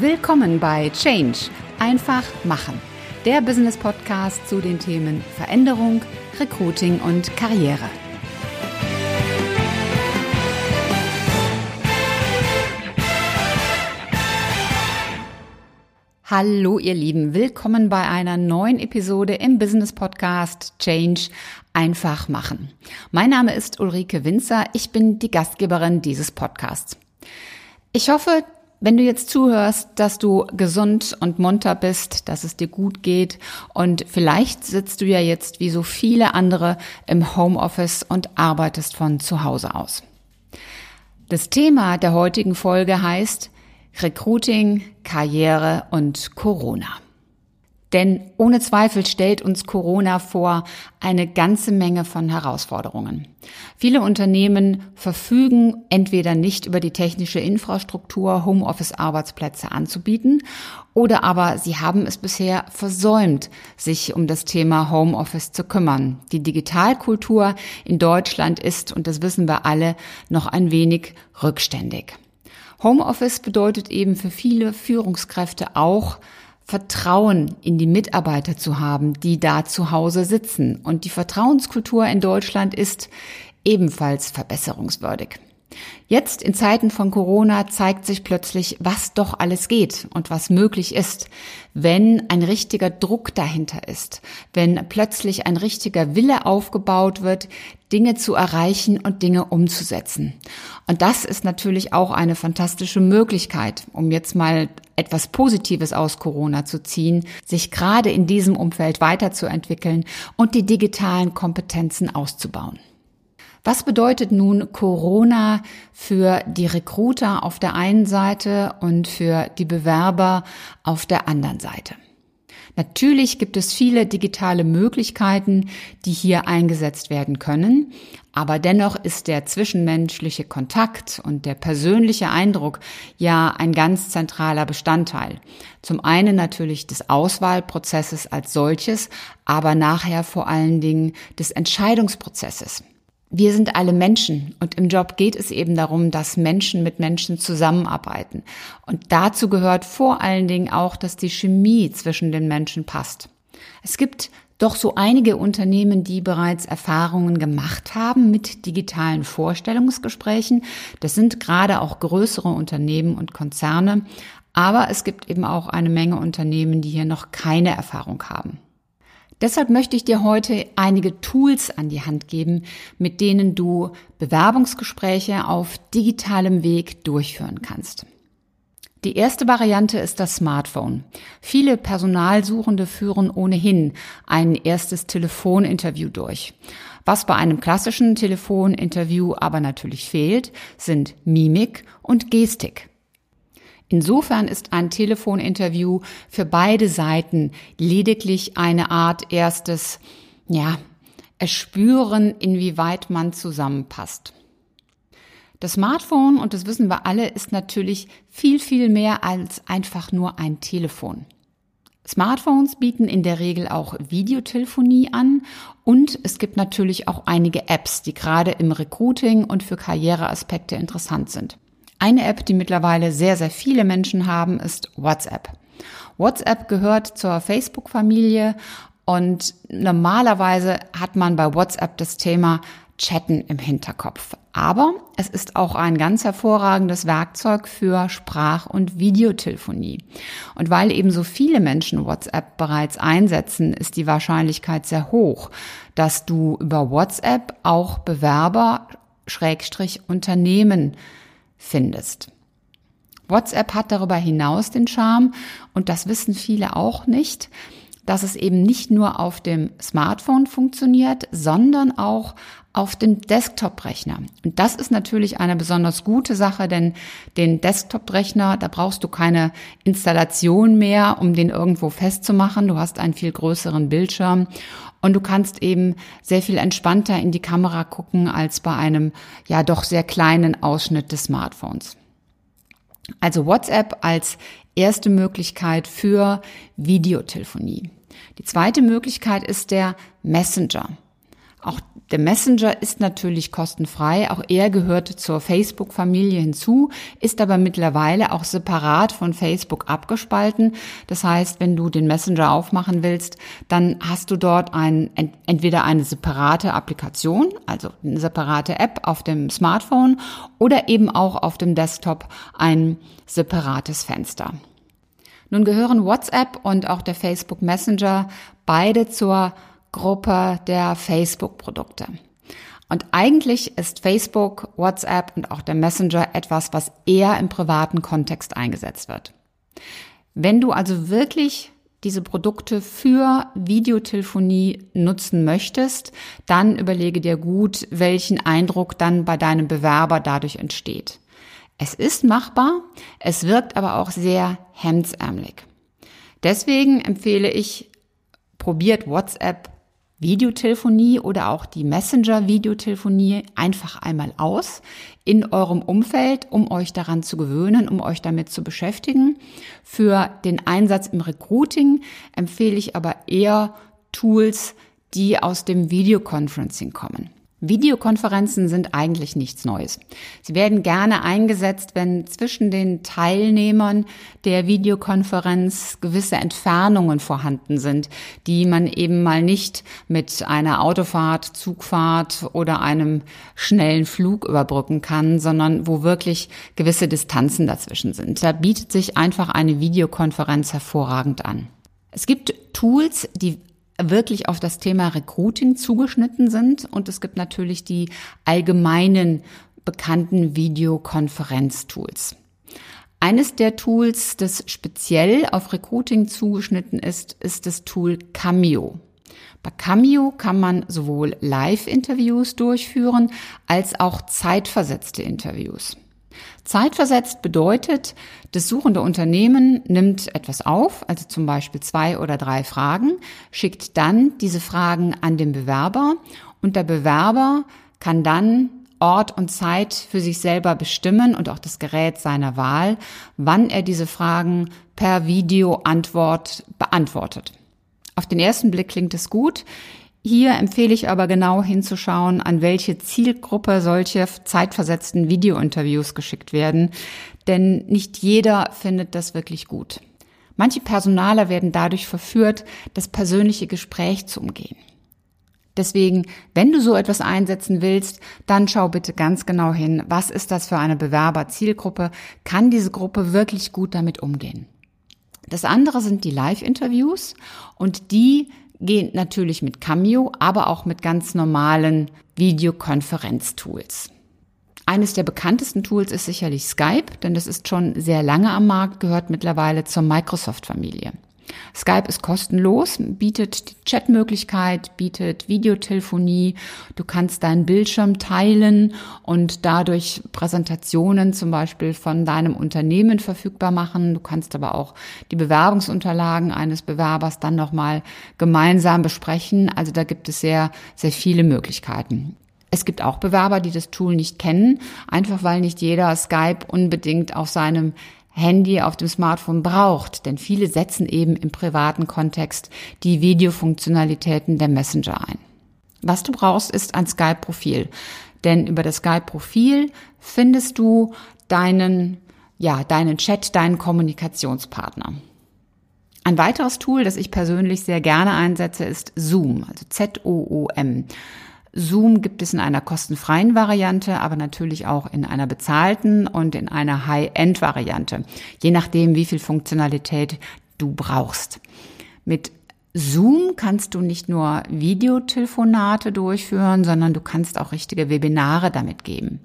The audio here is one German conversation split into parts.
Willkommen bei Change. Einfach machen. Der Business Podcast zu den Themen Veränderung, Recruiting und Karriere. Hallo ihr Lieben, willkommen bei einer neuen Episode im Business Podcast Change einfach machen. Mein Name ist Ulrike Winzer, ich bin die Gastgeberin dieses Podcasts. Ich hoffe, wenn du jetzt zuhörst, dass du gesund und munter bist, dass es dir gut geht und vielleicht sitzt du ja jetzt wie so viele andere im Homeoffice und arbeitest von zu Hause aus. Das Thema der heutigen Folge heißt Recruiting, Karriere und Corona. Denn ohne Zweifel stellt uns Corona vor eine ganze Menge von Herausforderungen. Viele Unternehmen verfügen entweder nicht über die technische Infrastruktur, Homeoffice-Arbeitsplätze anzubieten, oder aber sie haben es bisher versäumt, sich um das Thema Homeoffice zu kümmern. Die Digitalkultur in Deutschland ist, und das wissen wir alle, noch ein wenig rückständig. Homeoffice bedeutet eben für viele Führungskräfte auch, Vertrauen in die Mitarbeiter zu haben, die da zu Hause sitzen. Und die Vertrauenskultur in Deutschland ist ebenfalls verbesserungswürdig. Jetzt in Zeiten von Corona zeigt sich plötzlich, was doch alles geht und was möglich ist, wenn ein richtiger Druck dahinter ist, wenn plötzlich ein richtiger Wille aufgebaut wird, Dinge zu erreichen und Dinge umzusetzen. Und das ist natürlich auch eine fantastische Möglichkeit, um jetzt mal etwas Positives aus Corona zu ziehen, sich gerade in diesem Umfeld weiterzuentwickeln und die digitalen Kompetenzen auszubauen. Was bedeutet nun Corona für die Recruiter auf der einen Seite und für die Bewerber auf der anderen Seite? Natürlich gibt es viele digitale Möglichkeiten, die hier eingesetzt werden können, aber dennoch ist der zwischenmenschliche Kontakt und der persönliche Eindruck ja ein ganz zentraler Bestandteil. Zum einen natürlich des Auswahlprozesses als solches, aber nachher vor allen Dingen des Entscheidungsprozesses wir sind alle Menschen und im Job geht es eben darum, dass Menschen mit Menschen zusammenarbeiten. Und dazu gehört vor allen Dingen auch, dass die Chemie zwischen den Menschen passt. Es gibt doch so einige Unternehmen, die bereits Erfahrungen gemacht haben mit digitalen Vorstellungsgesprächen. Das sind gerade auch größere Unternehmen und Konzerne. Aber es gibt eben auch eine Menge Unternehmen, die hier noch keine Erfahrung haben. Deshalb möchte ich dir heute einige Tools an die Hand geben, mit denen du Bewerbungsgespräche auf digitalem Weg durchführen kannst. Die erste Variante ist das Smartphone. Viele Personalsuchende führen ohnehin ein erstes Telefoninterview durch. Was bei einem klassischen Telefoninterview aber natürlich fehlt, sind Mimik und Gestik. Insofern ist ein Telefoninterview für beide Seiten lediglich eine Art erstes, ja, erspüren, inwieweit man zusammenpasst. Das Smartphone, und das wissen wir alle, ist natürlich viel, viel mehr als einfach nur ein Telefon. Smartphones bieten in der Regel auch Videotelefonie an und es gibt natürlich auch einige Apps, die gerade im Recruiting und für Karriereaspekte interessant sind. Eine App, die mittlerweile sehr, sehr viele Menschen haben, ist WhatsApp. WhatsApp gehört zur Facebook-Familie und normalerweise hat man bei WhatsApp das Thema Chatten im Hinterkopf. Aber es ist auch ein ganz hervorragendes Werkzeug für Sprach- und Videotelefonie. Und weil eben so viele Menschen WhatsApp bereits einsetzen, ist die Wahrscheinlichkeit sehr hoch, dass du über WhatsApp auch Bewerber Schrägstrich Unternehmen findest. WhatsApp hat darüber hinaus den Charme, und das wissen viele auch nicht, dass es eben nicht nur auf dem Smartphone funktioniert, sondern auch auf dem Desktop-Rechner. Und das ist natürlich eine besonders gute Sache, denn den Desktop-Rechner, da brauchst du keine Installation mehr, um den irgendwo festzumachen. Du hast einen viel größeren Bildschirm und du kannst eben sehr viel entspannter in die Kamera gucken als bei einem ja doch sehr kleinen Ausschnitt des Smartphones. Also WhatsApp als erste Möglichkeit für Videotelefonie. Die zweite Möglichkeit ist der Messenger. Auch der Messenger ist natürlich kostenfrei, auch er gehört zur Facebook-Familie hinzu, ist aber mittlerweile auch separat von Facebook abgespalten. Das heißt, wenn du den Messenger aufmachen willst, dann hast du dort ein, entweder eine separate Applikation, also eine separate App auf dem Smartphone oder eben auch auf dem Desktop ein separates Fenster. Nun gehören WhatsApp und auch der Facebook Messenger beide zur Gruppe der Facebook-Produkte. Und eigentlich ist Facebook, WhatsApp und auch der Messenger etwas, was eher im privaten Kontext eingesetzt wird. Wenn du also wirklich diese Produkte für Videotelefonie nutzen möchtest, dann überlege dir gut, welchen Eindruck dann bei deinem Bewerber dadurch entsteht. Es ist machbar, es wirkt aber auch sehr hemdsärmelig. Deswegen empfehle ich, probiert WhatsApp Videotelefonie oder auch die Messenger-Videotelefonie einfach einmal aus in eurem Umfeld, um euch daran zu gewöhnen, um euch damit zu beschäftigen. Für den Einsatz im Recruiting empfehle ich aber eher Tools, die aus dem Videoconferencing kommen. Videokonferenzen sind eigentlich nichts Neues. Sie werden gerne eingesetzt, wenn zwischen den Teilnehmern der Videokonferenz gewisse Entfernungen vorhanden sind, die man eben mal nicht mit einer Autofahrt, Zugfahrt oder einem schnellen Flug überbrücken kann, sondern wo wirklich gewisse Distanzen dazwischen sind. Da bietet sich einfach eine Videokonferenz hervorragend an. Es gibt Tools, die wirklich auf das Thema Recruiting zugeschnitten sind. Und es gibt natürlich die allgemeinen bekannten Videokonferenztools. Eines der Tools, das speziell auf Recruiting zugeschnitten ist, ist das Tool Cameo. Bei Cameo kann man sowohl Live-Interviews durchführen als auch zeitversetzte Interviews. Zeitversetzt bedeutet, das suchende Unternehmen nimmt etwas auf, also zum Beispiel zwei oder drei Fragen, schickt dann diese Fragen an den Bewerber und der Bewerber kann dann Ort und Zeit für sich selber bestimmen und auch das Gerät seiner Wahl, wann er diese Fragen per Videoantwort beantwortet. Auf den ersten Blick klingt es gut. Hier empfehle ich aber genau hinzuschauen, an welche Zielgruppe solche zeitversetzten Videointerviews geschickt werden, denn nicht jeder findet das wirklich gut. Manche Personaler werden dadurch verführt, das persönliche Gespräch zu umgehen. Deswegen, wenn du so etwas einsetzen willst, dann schau bitte ganz genau hin, was ist das für eine Bewerberzielgruppe? Kann diese Gruppe wirklich gut damit umgehen? Das andere sind die Live-Interviews und die gehen natürlich mit Cameo, aber auch mit ganz normalen Videokonferenztools. Eines der bekanntesten Tools ist sicherlich Skype, denn das ist schon sehr lange am Markt, gehört mittlerweile zur Microsoft-Familie. Skype ist kostenlos, bietet die Chatmöglichkeit, bietet Videotelefonie. Du kannst deinen Bildschirm teilen und dadurch Präsentationen zum Beispiel von deinem Unternehmen verfügbar machen. Du kannst aber auch die Bewerbungsunterlagen eines Bewerbers dann nochmal gemeinsam besprechen. Also da gibt es sehr, sehr viele Möglichkeiten. Es gibt auch Bewerber, die das Tool nicht kennen, einfach weil nicht jeder Skype unbedingt auf seinem Handy auf dem Smartphone braucht, denn viele setzen eben im privaten Kontext die Videofunktionalitäten der Messenger ein. Was du brauchst, ist ein Skype-Profil, denn über das Skype-Profil findest du deinen, ja, deinen Chat, deinen Kommunikationspartner. Ein weiteres Tool, das ich persönlich sehr gerne einsetze, ist Zoom, also Z-O-O-M. Zoom gibt es in einer kostenfreien Variante, aber natürlich auch in einer bezahlten und in einer High-End-Variante, je nachdem, wie viel Funktionalität du brauchst. Mit Zoom kannst du nicht nur Videotelefonate durchführen, sondern du kannst auch richtige Webinare damit geben,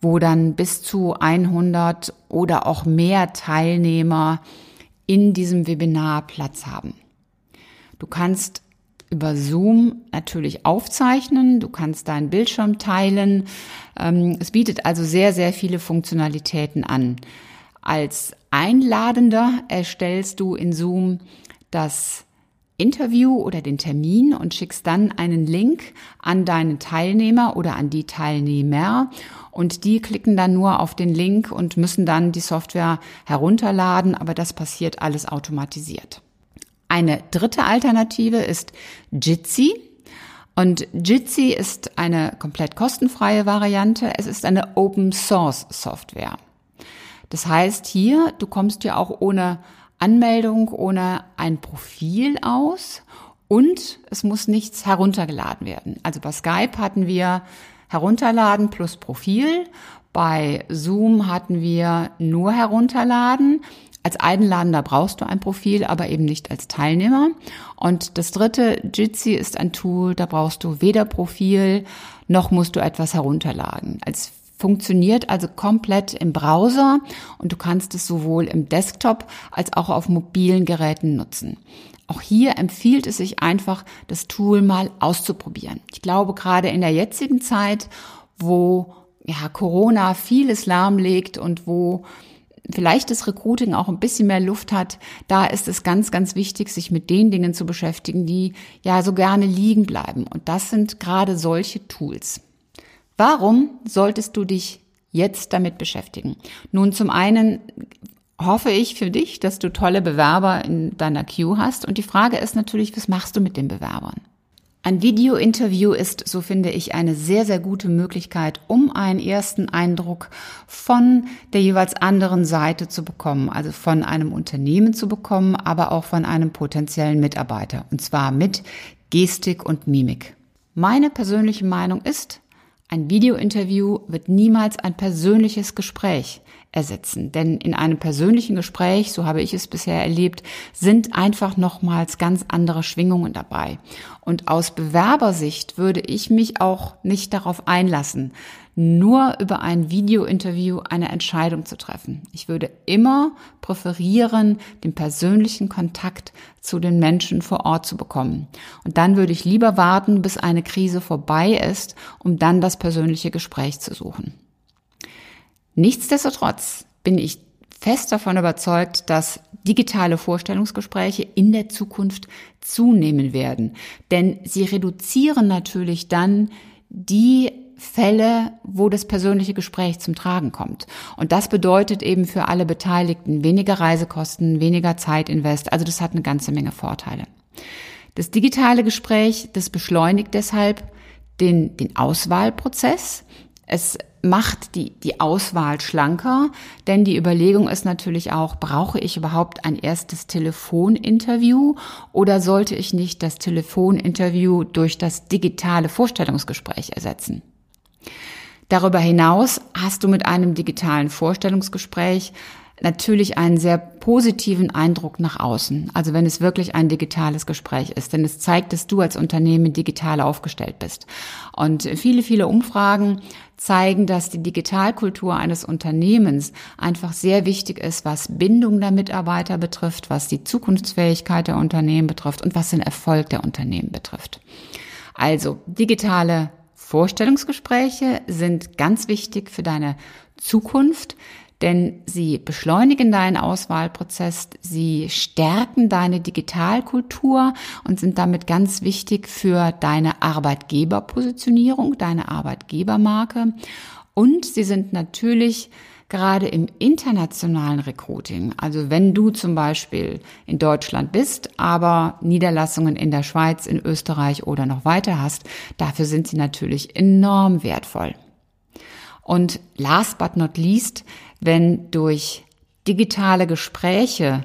wo dann bis zu 100 oder auch mehr Teilnehmer in diesem Webinar Platz haben. Du kannst über Zoom natürlich aufzeichnen. Du kannst deinen Bildschirm teilen. Ähm, es bietet also sehr, sehr viele Funktionalitäten an. Als Einladender erstellst du in Zoom das Interview oder den Termin und schickst dann einen Link an deinen Teilnehmer oder an die Teilnehmer und die klicken dann nur auf den Link und müssen dann die Software herunterladen, aber das passiert alles automatisiert. Eine dritte Alternative ist Jitsi. Und Jitsi ist eine komplett kostenfreie Variante. Es ist eine Open Source Software. Das heißt hier, du kommst ja auch ohne Anmeldung, ohne ein Profil aus und es muss nichts heruntergeladen werden. Also bei Skype hatten wir herunterladen plus Profil. Bei Zoom hatten wir nur herunterladen. Als Einladender brauchst du ein Profil, aber eben nicht als Teilnehmer. Und das dritte, Jitsi, ist ein Tool, da brauchst du weder Profil noch musst du etwas herunterladen. Es funktioniert also komplett im Browser und du kannst es sowohl im Desktop als auch auf mobilen Geräten nutzen. Auch hier empfiehlt es sich einfach, das Tool mal auszuprobieren. Ich glaube, gerade in der jetzigen Zeit, wo ja, Corona vieles lahmlegt und wo vielleicht das Recruiting auch ein bisschen mehr Luft hat, da ist es ganz, ganz wichtig, sich mit den Dingen zu beschäftigen, die ja so gerne liegen bleiben. Und das sind gerade solche Tools. Warum solltest du dich jetzt damit beschäftigen? Nun, zum einen hoffe ich für dich, dass du tolle Bewerber in deiner Queue hast. Und die Frage ist natürlich, was machst du mit den Bewerbern? Ein Video-Interview ist, so finde ich, eine sehr, sehr gute Möglichkeit, um einen ersten Eindruck von der jeweils anderen Seite zu bekommen, also von einem Unternehmen zu bekommen, aber auch von einem potenziellen Mitarbeiter, und zwar mit Gestik und Mimik. Meine persönliche Meinung ist, ein Video-Interview wird niemals ein persönliches Gespräch ersetzen. Denn in einem persönlichen Gespräch, so habe ich es bisher erlebt, sind einfach nochmals ganz andere Schwingungen dabei. Und aus Bewerbersicht würde ich mich auch nicht darauf einlassen, nur über ein Videointerview eine Entscheidung zu treffen. Ich würde immer präferieren, den persönlichen Kontakt zu den Menschen vor Ort zu bekommen. Und dann würde ich lieber warten, bis eine Krise vorbei ist, um dann das persönliche Gespräch zu suchen. Nichtsdestotrotz bin ich fest davon überzeugt, dass digitale Vorstellungsgespräche in der Zukunft zunehmen werden. Denn sie reduzieren natürlich dann die Fälle, wo das persönliche Gespräch zum Tragen kommt. Und das bedeutet eben für alle Beteiligten weniger Reisekosten, weniger Zeitinvest. Also das hat eine ganze Menge Vorteile. Das digitale Gespräch, das beschleunigt deshalb den, den Auswahlprozess. Es macht die, die Auswahl schlanker, denn die Überlegung ist natürlich auch, brauche ich überhaupt ein erstes Telefoninterview oder sollte ich nicht das Telefoninterview durch das digitale Vorstellungsgespräch ersetzen? Darüber hinaus hast du mit einem digitalen Vorstellungsgespräch natürlich einen sehr positiven Eindruck nach außen. Also wenn es wirklich ein digitales Gespräch ist, denn es zeigt, dass du als Unternehmen digital aufgestellt bist. Und viele, viele Umfragen zeigen, dass die Digitalkultur eines Unternehmens einfach sehr wichtig ist, was Bindung der Mitarbeiter betrifft, was die Zukunftsfähigkeit der Unternehmen betrifft und was den Erfolg der Unternehmen betrifft. Also digitale Vorstellungsgespräche sind ganz wichtig für deine Zukunft, denn sie beschleunigen deinen Auswahlprozess, sie stärken deine Digitalkultur und sind damit ganz wichtig für deine Arbeitgeberpositionierung, deine Arbeitgebermarke. Und sie sind natürlich gerade im internationalen Recruiting, also wenn du zum Beispiel in Deutschland bist, aber Niederlassungen in der Schweiz, in Österreich oder noch weiter hast, dafür sind sie natürlich enorm wertvoll. Und last but not least, wenn durch digitale Gespräche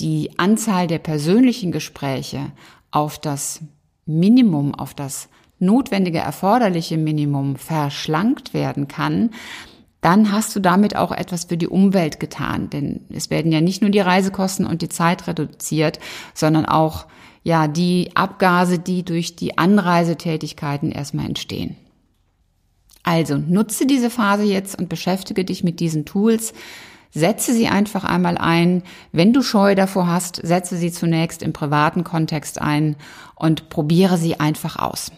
die Anzahl der persönlichen Gespräche auf das Minimum, auf das notwendige, erforderliche Minimum verschlankt werden kann, dann hast du damit auch etwas für die Umwelt getan. Denn es werden ja nicht nur die Reisekosten und die Zeit reduziert, sondern auch ja die Abgase, die durch die Anreisetätigkeiten erstmal entstehen. Also nutze diese Phase jetzt und beschäftige dich mit diesen Tools. Setze sie einfach einmal ein. Wenn du Scheu davor hast, setze sie zunächst im privaten Kontext ein und probiere sie einfach aus.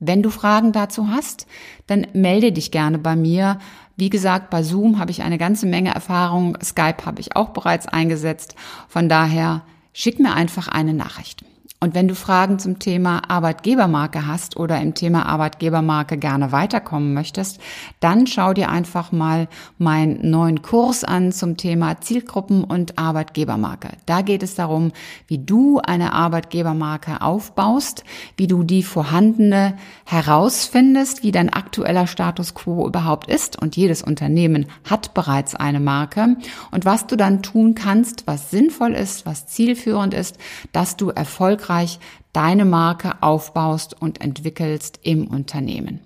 Wenn du Fragen dazu hast, dann melde dich gerne bei mir. Wie gesagt, bei Zoom habe ich eine ganze Menge Erfahrung. Skype habe ich auch bereits eingesetzt. Von daher schick mir einfach eine Nachricht. Und wenn du Fragen zum Thema Arbeitgebermarke hast oder im Thema Arbeitgebermarke gerne weiterkommen möchtest, dann schau dir einfach mal meinen neuen Kurs an zum Thema Zielgruppen und Arbeitgebermarke. Da geht es darum, wie du eine Arbeitgebermarke aufbaust, wie du die vorhandene herausfindest, wie dein aktueller Status quo überhaupt ist. Und jedes Unternehmen hat bereits eine Marke. Und was du dann tun kannst, was sinnvoll ist, was zielführend ist, dass du erfolgreich erfolgreich deine Marke aufbaust und entwickelst im Unternehmen.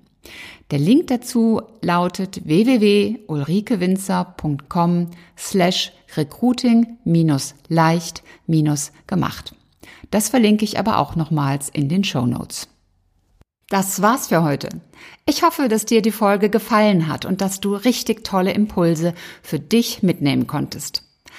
Der Link dazu lautet www.ulrikewinzer.com slash recruiting minus leicht minus gemacht. Das verlinke ich aber auch nochmals in den Show Notes. Das war's für heute. Ich hoffe, dass dir die Folge gefallen hat und dass du richtig tolle Impulse für dich mitnehmen konntest.